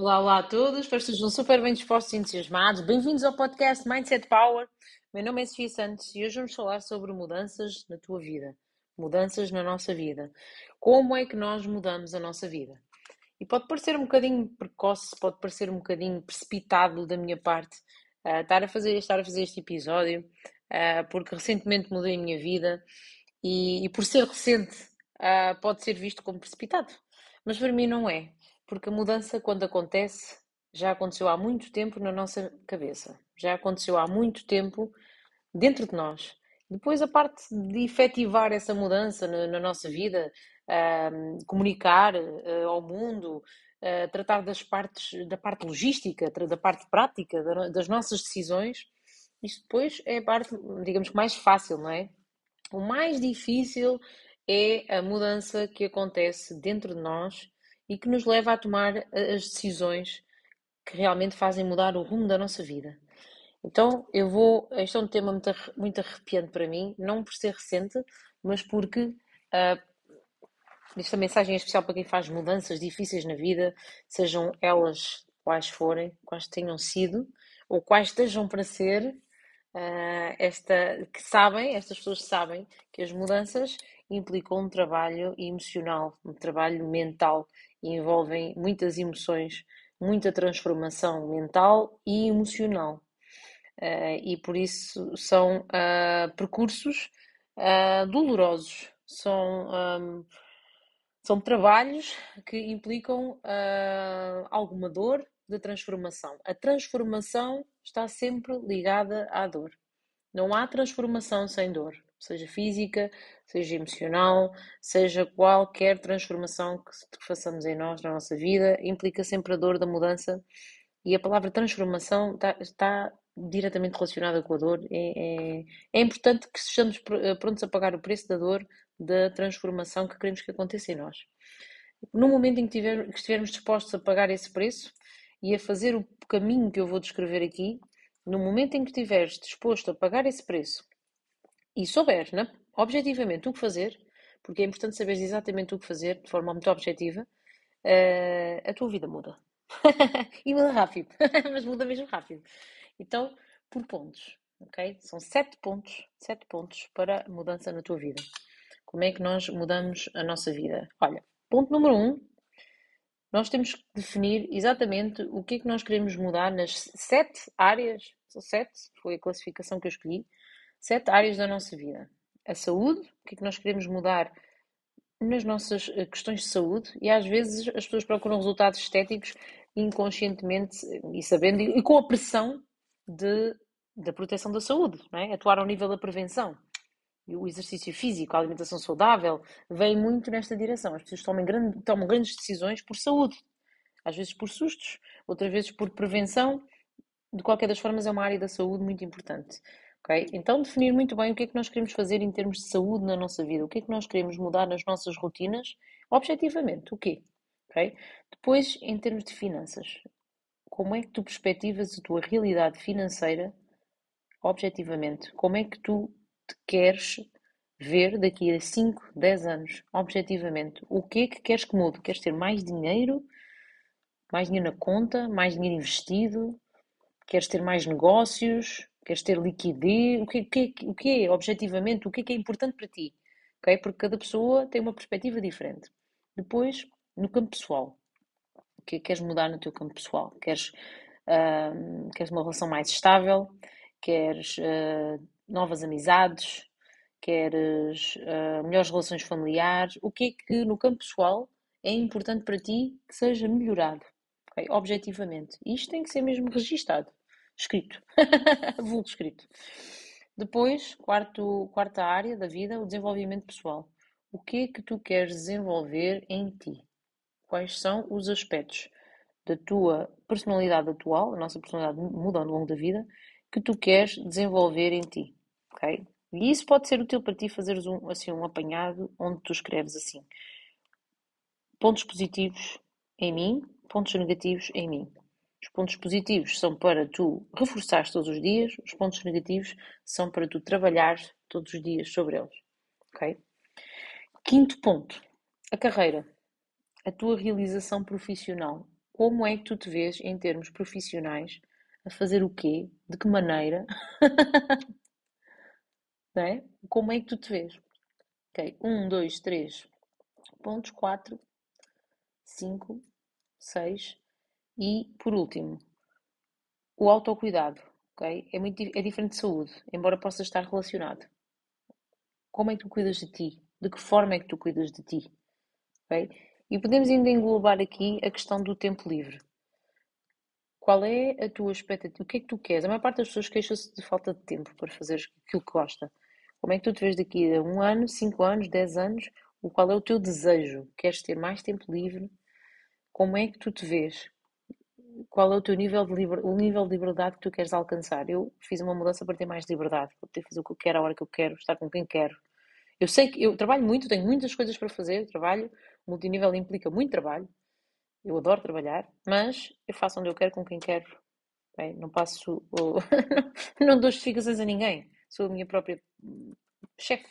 Olá, olá a todos, espero que estejam super bem dispostos e entusiasmados. Bem-vindos ao podcast Mindset Power. Meu nome é Sofia Santos e hoje vamos falar sobre mudanças na tua vida, mudanças na nossa vida. Como é que nós mudamos a nossa vida? E pode parecer um bocadinho precoce, pode parecer um bocadinho precipitado da minha parte uh, estar, a fazer, estar a fazer este episódio, uh, porque recentemente mudei a minha vida e, e por ser recente uh, pode ser visto como precipitado. Mas para mim não é porque a mudança, quando acontece, já aconteceu há muito tempo na nossa cabeça, já aconteceu há muito tempo dentro de nós. Depois, a parte de efetivar essa mudança na, na nossa vida, comunicar uh, ao mundo, uh, tratar das partes, da parte logística, da parte prática, das nossas decisões, isto depois é a parte, digamos, mais fácil, não é? O mais difícil é a mudança que acontece dentro de nós e que nos leva a tomar eh, as decisões que realmente fazem mudar o rumo da nossa vida. Então, eu vou. Este é um tema muito, muito arrepiante para mim, não por ser recente, mas porque uh, esta mensagem é especial para quem faz mudanças difíceis na vida, sejam elas quais forem, quais tenham sido, ou quais estejam para ser, uh, esta, que sabem, estas pessoas sabem que as mudanças implicam um trabalho emocional, um trabalho mental e envolvem muitas emoções, muita transformação mental e emocional. Uh, e por isso são uh, percursos uh, dolorosos, são, um, são trabalhos que implicam alguma dor de transformação. A transformação está sempre ligada à dor. Não há transformação sem dor seja física, seja emocional, seja qualquer transformação que, façamos em nós, na nossa vida, implica sempre a dor da mudança e a palavra transformação está, está diretamente relacionada com a dor. É, é, é, importante que estejamos eh, prontos a pagar o preço da dor da transformação que queremos que aconteça em nós. No momento em que, tiver, que estivermos dispostos a pagar esse preço e a fazer o caminho que eu vou descrever aqui, no momento em que estiveres disposto a pagar esse preço e souberes, né, objetivamente, o que fazer, porque é importante saberes exatamente o que fazer de forma muito objetiva, uh, a tua vida muda. e muda rápido, mas muda mesmo rápido. Então, por pontos, ok? São sete pontos, sete pontos para mudança na tua vida. Como é que nós mudamos a nossa vida? Olha, ponto número um, nós temos que definir exatamente o que é que nós queremos mudar nas sete áreas, são sete, foi a classificação que eu escolhi, sete áreas da nossa vida. A saúde, o que é que nós queremos mudar nas nossas eh, questões de saúde e às vezes as pessoas procuram resultados estéticos inconscientemente e sabendo e com a pressão de, da proteção da saúde, não é? atuar ao nível da prevenção. O exercício físico, a alimentação saudável, vem muito nesta direção. As pessoas tomam, grande, tomam grandes decisões por saúde, às vezes por sustos, outras vezes por prevenção. De qualquer das formas, é uma área da saúde muito importante. Okay? Então, definir muito bem o que é que nós queremos fazer em termos de saúde na nossa vida, o que é que nós queremos mudar nas nossas rotinas, objetivamente, o quê? Okay? Depois, em termos de finanças, como é que tu perspectivas a tua realidade financeira objetivamente? Como é que tu te queres ver daqui a 5, 10 anos, objetivamente? O que é que queres que mude? Queres ter mais dinheiro? Mais dinheiro na conta? Mais dinheiro investido? Queres ter mais negócios? Queres ter liquidez? O que, que, o que é, objetivamente, o que é que é importante para ti? Okay? Porque cada pessoa tem uma perspectiva diferente. Depois, no campo pessoal, o que é que queres mudar no teu campo pessoal? Queres, uh, queres uma relação mais estável? Queres uh, novas amizades? Queres uh, melhores relações familiares? O que é que no campo pessoal é importante para ti que seja melhorado? Okay? Objetivamente. Isto tem que ser mesmo registado escrito. Vulgo escrito. Depois, quarto, quarta área da vida, o desenvolvimento pessoal. O que é que tu queres desenvolver em ti? Quais são os aspectos da tua personalidade atual, a nossa personalidade muda ao longo da vida, que tu queres desenvolver em ti? Ok? E isso pode ser útil para ti fazeres um, assim, um apanhado onde tu escreves assim: pontos positivos em mim, pontos negativos em mim. Os pontos positivos são para tu reforçares todos os dias, os pontos negativos são para tu trabalhares todos os dias sobre eles. Ok? Quinto ponto: a carreira. A tua realização profissional. como é que tu te vês em termos profissionais a fazer o quê? De que maneira? Não é? Como é que tu te vês? Ok, 1, 2, 3 pontos, 4, 5, 6 e, por último, o autocuidado. ok? É, muito, é diferente de saúde, embora possa estar relacionado. Como é que tu cuidas de ti? De que forma é que tu cuidas de ti? ok? E podemos ainda englobar aqui a questão do tempo livre. Qual é a tua expectativa? O que é que tu queres? A maior parte das pessoas queixa-se de falta de tempo para fazer aquilo que gosta. Como é que tu te vês daqui a um ano, cinco anos, dez anos? O qual é o teu desejo? Queres ter mais tempo livre? Como é que tu te vês? Qual é o teu nível de, liber... o nível de liberdade que tu queres alcançar? Eu fiz uma mudança para ter mais liberdade, para poder fazer o que eu quero, a hora que eu quero, estar com quem quero. Eu sei que eu trabalho muito, tenho muitas coisas para fazer, trabalho, multinível implica muito trabalho, eu adoro trabalhar, mas eu faço onde eu quero, com quem quero. Bem, não passo, não dou justificações a ninguém. Sou a minha própria chefe.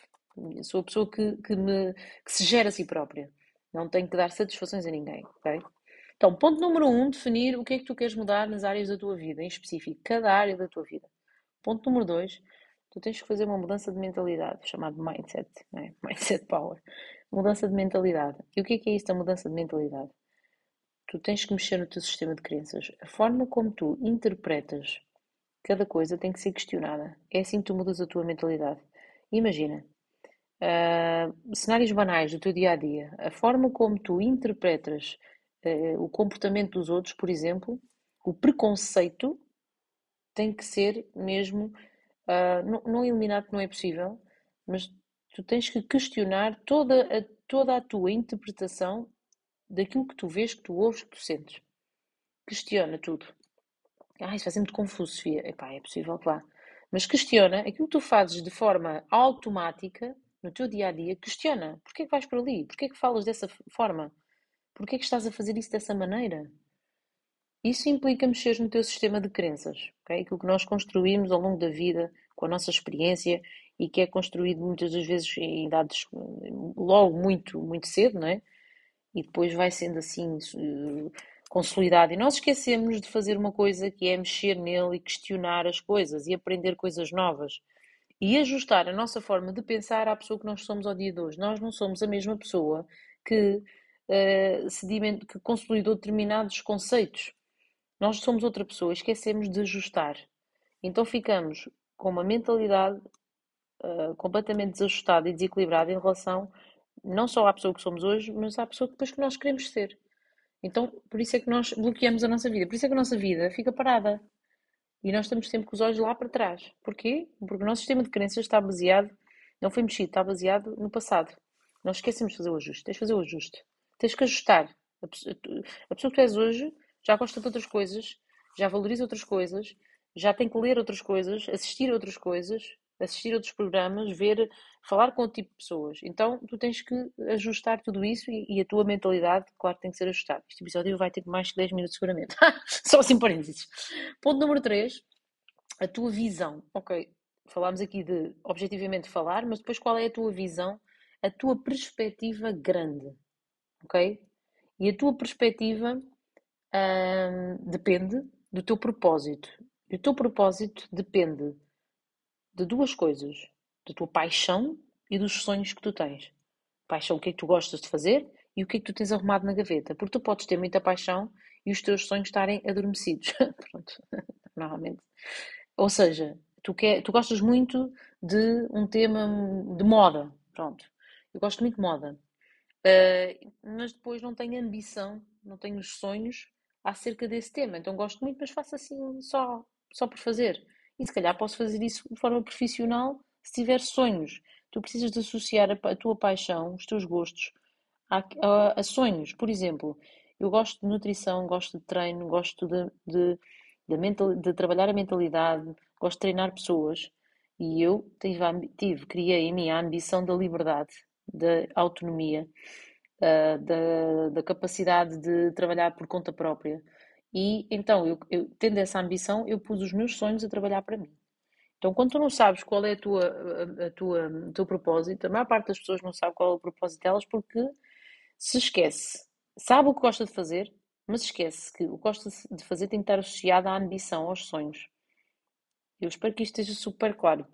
Sou a pessoa que, que, me, que se gera a si própria. Não tenho que dar satisfações a ninguém, ok? Então, ponto número um, definir o que é que tu queres mudar nas áreas da tua vida, em específico, cada área da tua vida. Ponto número dois, tu tens que fazer uma mudança de mentalidade, chamado mindset, é? mindset power. Mudança de mentalidade. E o que é que é isto, a mudança de mentalidade? Tu tens que mexer no teu sistema de crenças. A forma como tu interpretas cada coisa tem que ser questionada. É assim que tu mudas a tua mentalidade. Imagina, uh, cenários banais do teu dia a dia, a forma como tu interpretas uh, o comportamento dos outros, por exemplo, o preconceito tem que ser mesmo, uh, não, não eliminado, não é possível, mas tu tens que questionar toda a, toda a tua interpretação daquilo que tu vês, que tu ouves, que tu sentes. Questiona tudo. Ah, isso vai ser muito confuso, Sofia. Epá, é possível que vá. Mas questiona aquilo que tu fazes de forma automática no teu dia a dia. Questiona. Porquê que vais por ali? Porquê que falas dessa forma? Porquê que estás a fazer isso dessa maneira? Isso implica mexer no teu sistema de crenças, ok? Aquilo que nós construímos ao longo da vida, com a nossa experiência e que é construído muitas das vezes em idades logo muito, muito cedo, não é? E depois vai sendo assim consolidado. E nós esquecemos de fazer uma coisa que é mexer nele e questionar as coisas e aprender coisas novas e ajustar a nossa forma de pensar à pessoa que nós somos ao dia de hoje. Nós não somos a mesma pessoa que, uh, sediment... que consolidou determinados conceitos. Nós somos outra pessoa, esquecemos de ajustar. Então ficamos com uma mentalidade uh, completamente desajustada e desequilibrada em relação não só à pessoa que somos hoje, mas à pessoa depois que nós queremos ser. Então, por isso é que nós bloqueamos a nossa vida. Por isso é que a nossa vida fica parada. E nós estamos sempre com os olhos lá para trás. Porquê? Porque o nosso sistema de crenças está baseado, não foi mexido, está baseado no passado. Nós esquecemos de fazer o ajuste. Tens de fazer o ajuste. Tens que ajustar. A pessoa, a pessoa que tu és hoje já gosta de outras coisas, já valoriza outras coisas, já tem que ler outras coisas, assistir a outras coisas, assistir outros programas, ver, falar com outro tipo de pessoas. Então, tu tens que ajustar tudo isso e, e a tua mentalidade, claro, tem que ser ajustada. Este episódio vai ter mais de 10 minutos, seguramente. Só assim parênteses. Ponto número 3, a tua visão. Ok, falámos aqui de objetivamente falar, mas depois qual é a tua visão, a tua perspectiva grande. Ok? E a tua perspectiva hum, depende do teu propósito. E o teu propósito depende de duas coisas: da tua paixão e dos sonhos que tu tens. Paixão, o que é que tu gostas de fazer e o que é que tu tens arrumado na gaveta. Porque tu podes ter muita paixão e os teus sonhos estarem adormecidos. Pronto, normalmente. Ou seja, tu, quer, tu gostas muito de um tema de moda. Pronto. Eu gosto muito de moda. Uh, mas depois não tenho ambição, não tenho os sonhos acerca desse tema. Então gosto muito, mas faço assim só, só por fazer. E se calhar posso fazer isso de forma profissional se tiver sonhos. Tu precisas de associar a, a tua paixão, os teus gostos, a, a, a, sonhos. Por exemplo, eu gosto de nutrição, gosto de treino, gosto de, de, de, mental, de trabalhar a mentalidade, gosto de treinar pessoas. E eu tive, tive, criei em mim a ambição da liberdade, da autonomia, uh, da, da capacidade de trabalhar por conta própria. E então, eu, eu, tendo essa ambição, eu pus os meus sonhos a trabalhar para mim. Então, quando tu não sabes qual é a tua, a, a tua, o teu propósito, a maior parte das pessoas não sabe qual é o propósito delas porque se esquece. Sabe o que gosta de fazer, Mas esquece que o que gosta de fazer tem que estar associado à ambição, aos sonhos. Eu espero que isto esteja super claro.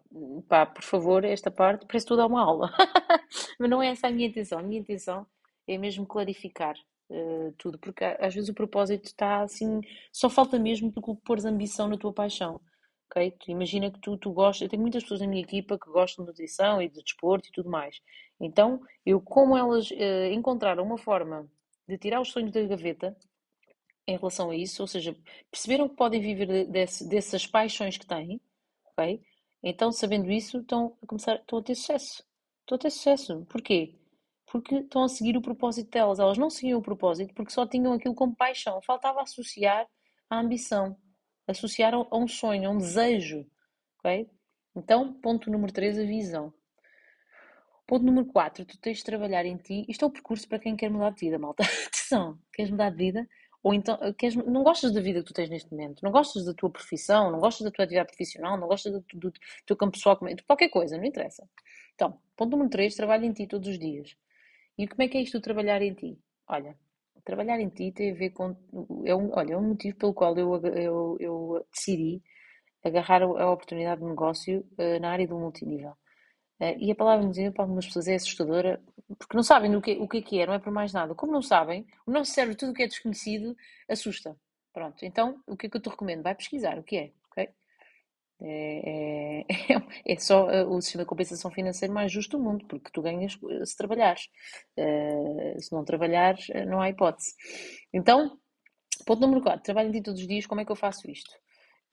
Pá, por favor, esta parte parece tudo uma aula. Mas não é essa a minha intenção. A minha intenção é mesmo clarificar uh, tudo, porque às vezes o propósito está assim, só falta mesmo tu pôres ambição na tua paixão. Okay? Tu imagina que tu, tu gostas, eu tenho muitas pessoas na minha equipa que gostam de nutrição e de desporto e tudo mais. Então, eu, como elas uh, encontraram uma forma de tirar os sonhos da gaveta em relação a isso, ou seja, perceberam que podem viver desse, dessas paixões que têm, ok? Então, sabendo isso, estão a começar, estão a ter sucesso. Estão a ter sucesso. Porquê? Porque estão a seguir o propósito delas. Elas não seguiam o propósito porque só tinham aquilo como paixão. Faltava associar a ambição, associar a um sonho, a um desejo, ok? Então, ponto número 3, a visão. Ponto número 4, tu tens de trabalhar em ti. Isto é o percurso para quem quer mudar de vida, malta. Atenção, queres mudar de vida? Ou então, queres, não gostas da vida que tu tens neste momento, não gostas da tua profissão, não gostas da tua atividade profissional, não gostas do, do, do teu campo pessoal, qualquer coisa, não interessa. Então, ponto número 3, trabalha em ti todos os dias. E como é que é isto, trabalhar em ti? Olha, trabalhar em ti tem a ver com. É um, olha, é um motivo pelo qual eu, eu, eu decidi agarrar a oportunidade de negócio uh, na área do multinível. Uh, e a palavra multinível para algumas pessoas é assustadora, porque não sabem o que, o que é que é, não é por mais nada. Como não sabem, o nosso cérebro, tudo o que é desconhecido, assusta. Pronto, então o que é que eu te recomendo? Vai pesquisar o que é, ok? É, é, é só eh, o sistema de compensação financeira mais justo do mundo, porque tu ganhas se trabalhares. Uh, se não trabalhares, não há hipótese. Então, ponto número 4, trabalho ti todos os dias, como é que eu faço isto?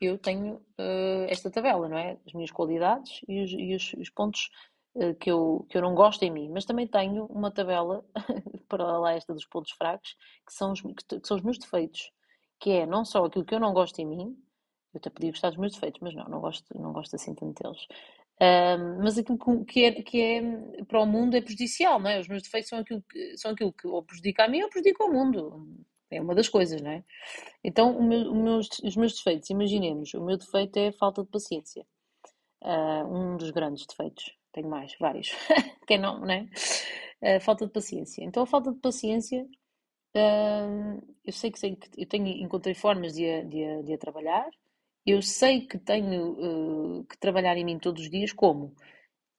Eu tenho uh, esta tabela, não é? As minhas qualidades e os, e os, os pontos uh, que, eu, que eu não gosto em mim, mas também tenho uma tabela, para lá esta dos pontos fracos, que são, os, que, que são os meus defeitos, que é não só aquilo que eu não gosto em mim, eu até podia gostar dos meus defeitos, mas não, não gosto, não gosto assim tanto deles. Um, mas aquilo que é, que é para o mundo é prejudicial, não é? Os meus defeitos são aquilo que, são aquilo que ou prejudica a mim ou prejudica o mundo. É uma das coisas, não é? Então, meu, meus, os meus defeitos, imaginemos, o meu defeito é a falta de paciência. Uh, um dos grandes defeitos. Tenho mais, vários. Quem não, não é? Uh, falta de paciência. Então, a falta de paciência, uh, eu sei que, sei que eu tenho, encontrei formas de a, de, a, de a trabalhar. Eu sei que tenho que trabalhar em mim todos os dias. Como?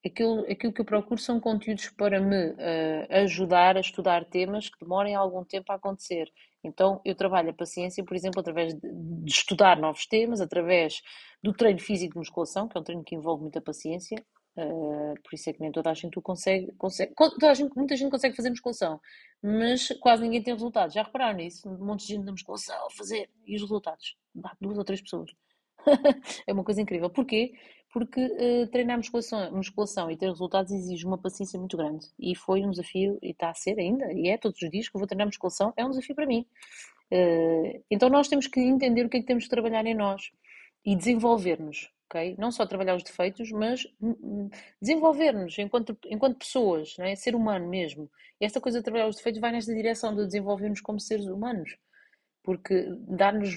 Aquilo, aquilo que eu procuro são conteúdos para me uh, ajudar a estudar temas que demorem algum tempo a acontecer. Então, eu trabalho a paciência, por exemplo, através de, de, estudar novos temas, através do treino físico de musculação, que é um treino que envolve muita paciência. Uh, por isso é que nem toda a gente consegue, consegue toda a gente, muita gente consegue fazer musculação, mas quase ninguém tem resultados. Já repararam nisso? Um monte de gente na musculação a fazer e os resultados? Duas ou três pessoas. é uma coisa incrível. Porquê? porque uh, treinar musculação, musculação e ter resultados exige uma paciência muito grande. E foi um desafio, e está a ser ainda, e é todos os dias que eu vou treinar musculação, é um desafio para mim. Uh, então nós temos que entender o que é que temos que trabalhar em nós e desenvolver-nos? Não só trabalhar os defeitos, mas hum, hum, desenvolver-nos enquanto, enquanto pessoas, é? ser humano mesmo. E esta coisa de trabalhar os defeitos vai nesta direção de desenvolver-nos como seres humanos porque dá-nos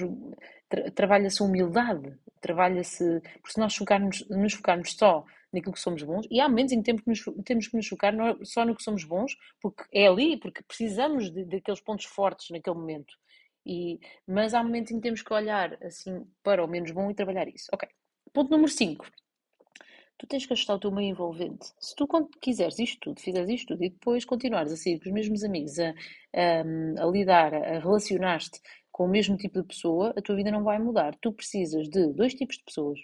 tra trabalha-se a humildade, trabalha-se, porque se nós focarmos, nos focarmos só naquilo que somos bons, e há momentos em que temos que nos, temos que nos focar no, só no que somos bons, porque é ali, porque precisamos de, daqueles pontos fortes naquele momento. E, mas há momentos em que temos que olhar assim para o menos bom e trabalhar isso. Ok. Ponto número 5. Tu tens que ajustar o teu meio envolvente. Se tu quiseres isto tudo, fizeres isto tudo e depois continuares a sair com os mesmos amigos, a, a, a lidar, a relacionar-te com o mesmo tipo de pessoa, a tua vida não vai mudar. Tu precisas de dois tipos de pessoas.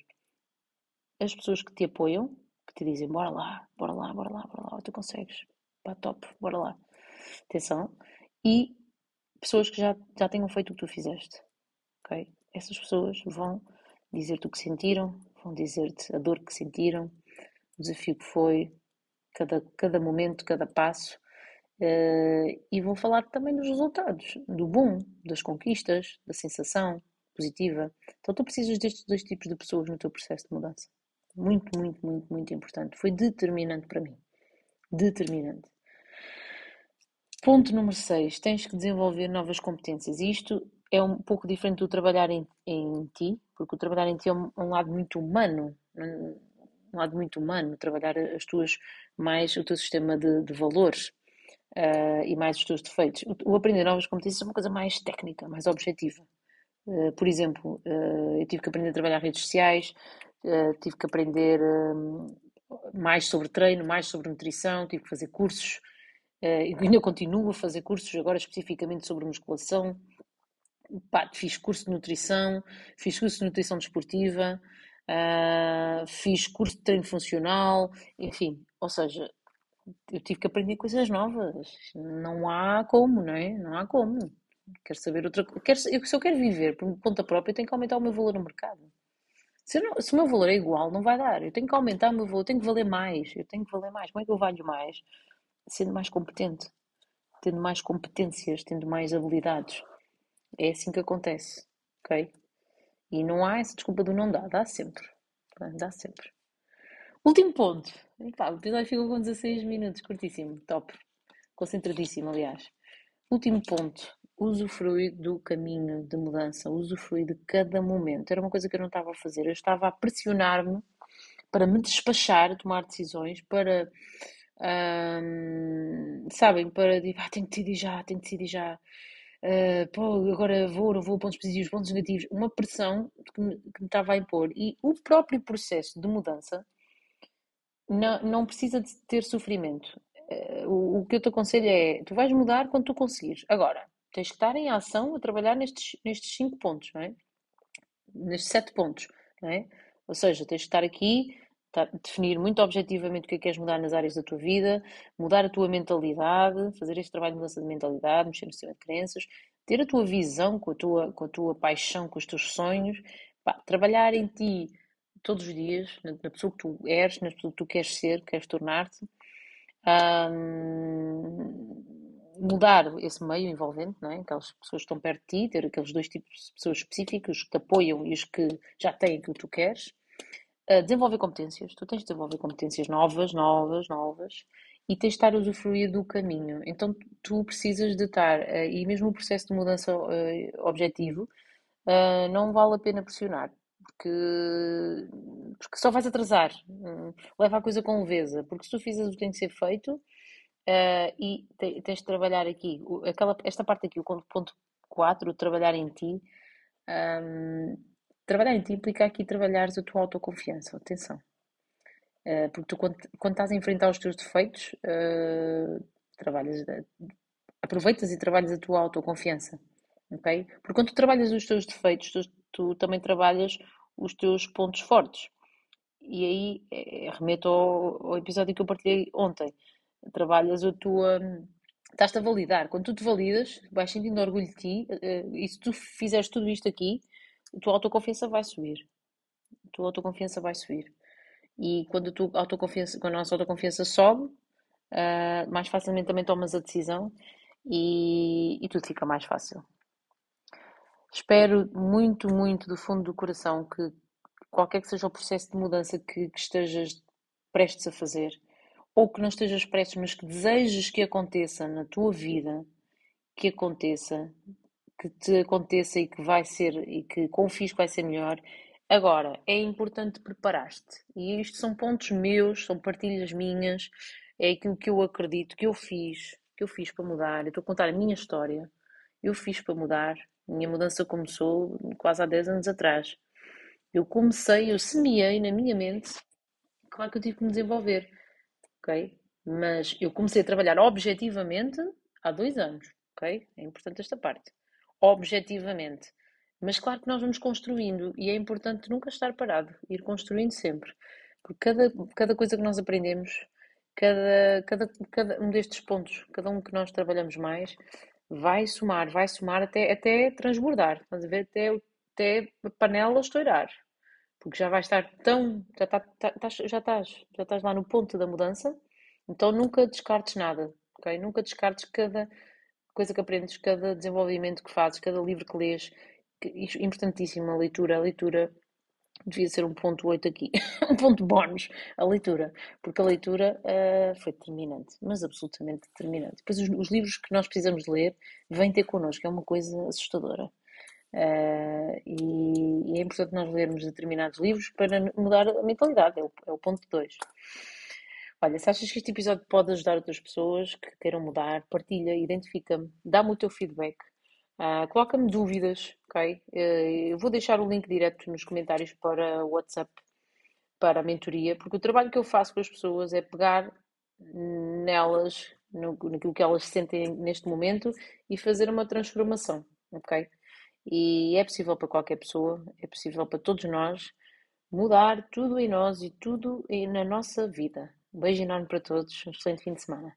As pessoas que te apoiam, que te dizem bora lá, bora lá, bora lá, bora lá, tu consegues, pá, top, bora lá. Atenção. E pessoas que já, já tenham feito o que tu fizeste. Ok? Essas pessoas vão dizer-te o que sentiram, vão dizer-te a dor que sentiram, o desafio que foi, cada, cada momento, cada passo. Uh, e vou falar também dos resultados, do bom, das conquistas, da sensação positiva. Então tu precisas destes dois tipos de pessoas no teu processo de mudança. Muito, muito, muito, muito importante. Foi determinante para mim. Determinante. Ponto número 6. Tens que desenvolver novas competências. Isto é um pouco diferente do trabalhar em, em ti, porque o trabalhar em ti é um, lado muito humano. Um, lado muito humano, trabalhar as tuas mais o teu sistema de, de valores uh, e mais os teus defeitos. O, o, aprender novas competências é uma coisa mais técnica, mais objetiva. Uh, por exemplo, uh, eu tive que aprender a trabalhar redes sociais, tive que aprender mais sobre treino, mais sobre nutrição, tive que fazer cursos, e ainda continuo a fazer cursos, agora especificamente sobre musculação. Pá, fiz curso de nutrição, fiz curso de nutrição desportiva, fiz curso de treino funcional, enfim, ou seja, eu tive que aprender coisas novas. Não há como, não é? Não há como. Quero saber outra coisa. Se eu quero viver por conta própria, eu tenho que aumentar o meu valor no mercado. Se, não, se o meu valor é igual, não vai dar. Eu tenho que aumentar o meu valor, eu tenho que valer mais. Eu tenho que valer mais. Como é que eu valho mais? Sendo mais competente, tendo mais competências, tendo mais habilidades. É assim que acontece, ok? E não há essa desculpa do não dá, dá sempre. Dá sempre. Último ponto. Epá, o episódio ficou com 16 minutos, curtíssimo, top. Concentradíssimo, aliás. Último ponto. Usufruir do caminho de mudança, usufruir de cada momento. Era uma coisa que eu não estava a fazer. Eu estava a pressionar-me para me despachar, tomar decisões, para. Hum, sabem, para ah, tenho que decidir já, tenho que decidir já. Uh, pô, agora vou, não vou, pontos positivos, pontos negativos. Uma pressão que me, que me estava a impor. E o próprio processo de mudança não, não precisa de ter sofrimento. Uh, o, o, que eu te aconselho é, tu vais mudar quando tu conseguires. Agora, tens que estar em ação a trabalhar nestes, nestes cinco pontos, não é? Nestes sete pontos, não é? Ou seja, tens que estar aqui, definir muito objetivamente o que é que queres mudar nas áreas da tua vida, mudar a tua mentalidade, fazer este trabalho de mudança de mentalidade, mexer no sistema de crenças, ter a tua visão com a tua, com a tua paixão, com os teus sonhos, pá, trabalhar em ti todos os dias, na, na, pessoa que tu és, na pessoa que tu queres ser, queres tornar-te. Mudar esse meio envolvente, não é? aquelas pessoas que estão perto de ti, ter aqueles dois tipos de pessoas específicos que te apoiam e os que já têm aquilo que tu queres. Desenvolver competências, tu tens de desenvolver competências novas, novas, novas, e tens de estar a usufruir do caminho. Então tu precisas de estar, uh, e mesmo o processo de mudança uh, objetivo, não vale a pena pressionar porque, porque só vais atrasar. Hum, leva a coisa com leveza, porque se tu fizeres o que tem que ser feito e te, tens de trabalhar aqui, aquela, esta parte aqui, o ponto 4, trabalhar em ti. Um, trabalhar em ti implica aqui trabalhares a tua autoconfiança, atenção. Uh, porque tu, quando, quando, estás a enfrentar os teus defeitos, uh, trabalhas, aproveitas e trabalhas a tua autoconfiança. ok? Porque quando tu trabalhas os teus defeitos, tu, tu também trabalhas os teus pontos fortes. E aí remeto ao, ao, episódio que eu partilhei ontem. Trabalhas a tua. Estás-te a validar. Quando tu te validas, vais sentindo orgulho de ti, eh, e se tu fizeres tudo isto aqui, a tua autoconfiança vai subir. A tua autoconfiança vai subir. E quando a, tua autoconfiança, quando a nossa autoconfiança sobe, uh, mais facilmente também tomas a decisão e, e tudo fica mais fácil. Espero muito, muito do fundo do coração que qualquer que seja o processo de mudança que, que estejas prestes a fazer, ou que não estejas prestes, mas que desejes que aconteça na tua vida, que aconteça, que te aconteça e que vai ser, e que confies que vai ser melhor. Agora, é importante preparar-te. E isto são pontos meus, são partilhas minhas, é aquilo que eu acredito, que eu fiz, que eu fiz para mudar. Eu estou a contar a minha história. Eu fiz para mudar, minha mudança começou quase há 10 anos atrás. Eu comecei, eu semeei na minha mente, claro que eu tive que me desenvolver, ok? Mas eu comecei a trabalhar objetivamente há dois anos, ok? É importante esta parte. Objetivamente. Mas claro que nós vamos construindo e é importante nunca estar parado, ir construindo sempre. Porque cada, cada coisa que nós aprendemos, cada, cada, cada um destes pontos, cada um que nós trabalhamos mais, vai somar, vai somar até, até transbordar, estás a ver? Até, até a panela estourar. Porque já vai estar tão. Já, tá, tá, já, estás, já estás lá no ponto da mudança, então nunca descartes nada, ok? Nunca descartes cada coisa que aprendes, cada desenvolvimento que fazes, cada livro que lês. Que, importantíssimo a leitura. A leitura devia ser um ponto 8 aqui, um ponto bónus, a leitura, porque a leitura uh, foi determinante, mas absolutamente determinante. Depois os, os, livros que nós precisamos ler vêm ter connosco, é uma coisa assustadora. Uh, e, e, é importante nós lermos determinados livros para mudar a mentalidade, é o, é o ponto 2. Olha, se achas que este episódio pode ajudar outras pessoas que queiram mudar, partilha, identifica-me, dá-me o teu feedback, uh, coloca-me dúvidas, ok? Uh, eu vou deixar o link direto nos comentários para o WhatsApp, para a mentoria, porque o trabalho que eu faço com as pessoas é pegar nelas, no, naquilo que elas sentem neste momento e fazer uma transformação, ok? E é possível para qualquer pessoa, é possível para todos nós mudar tudo em nós e tudo na nossa vida. Um beijo enorme para todos, um excelente fim de semana.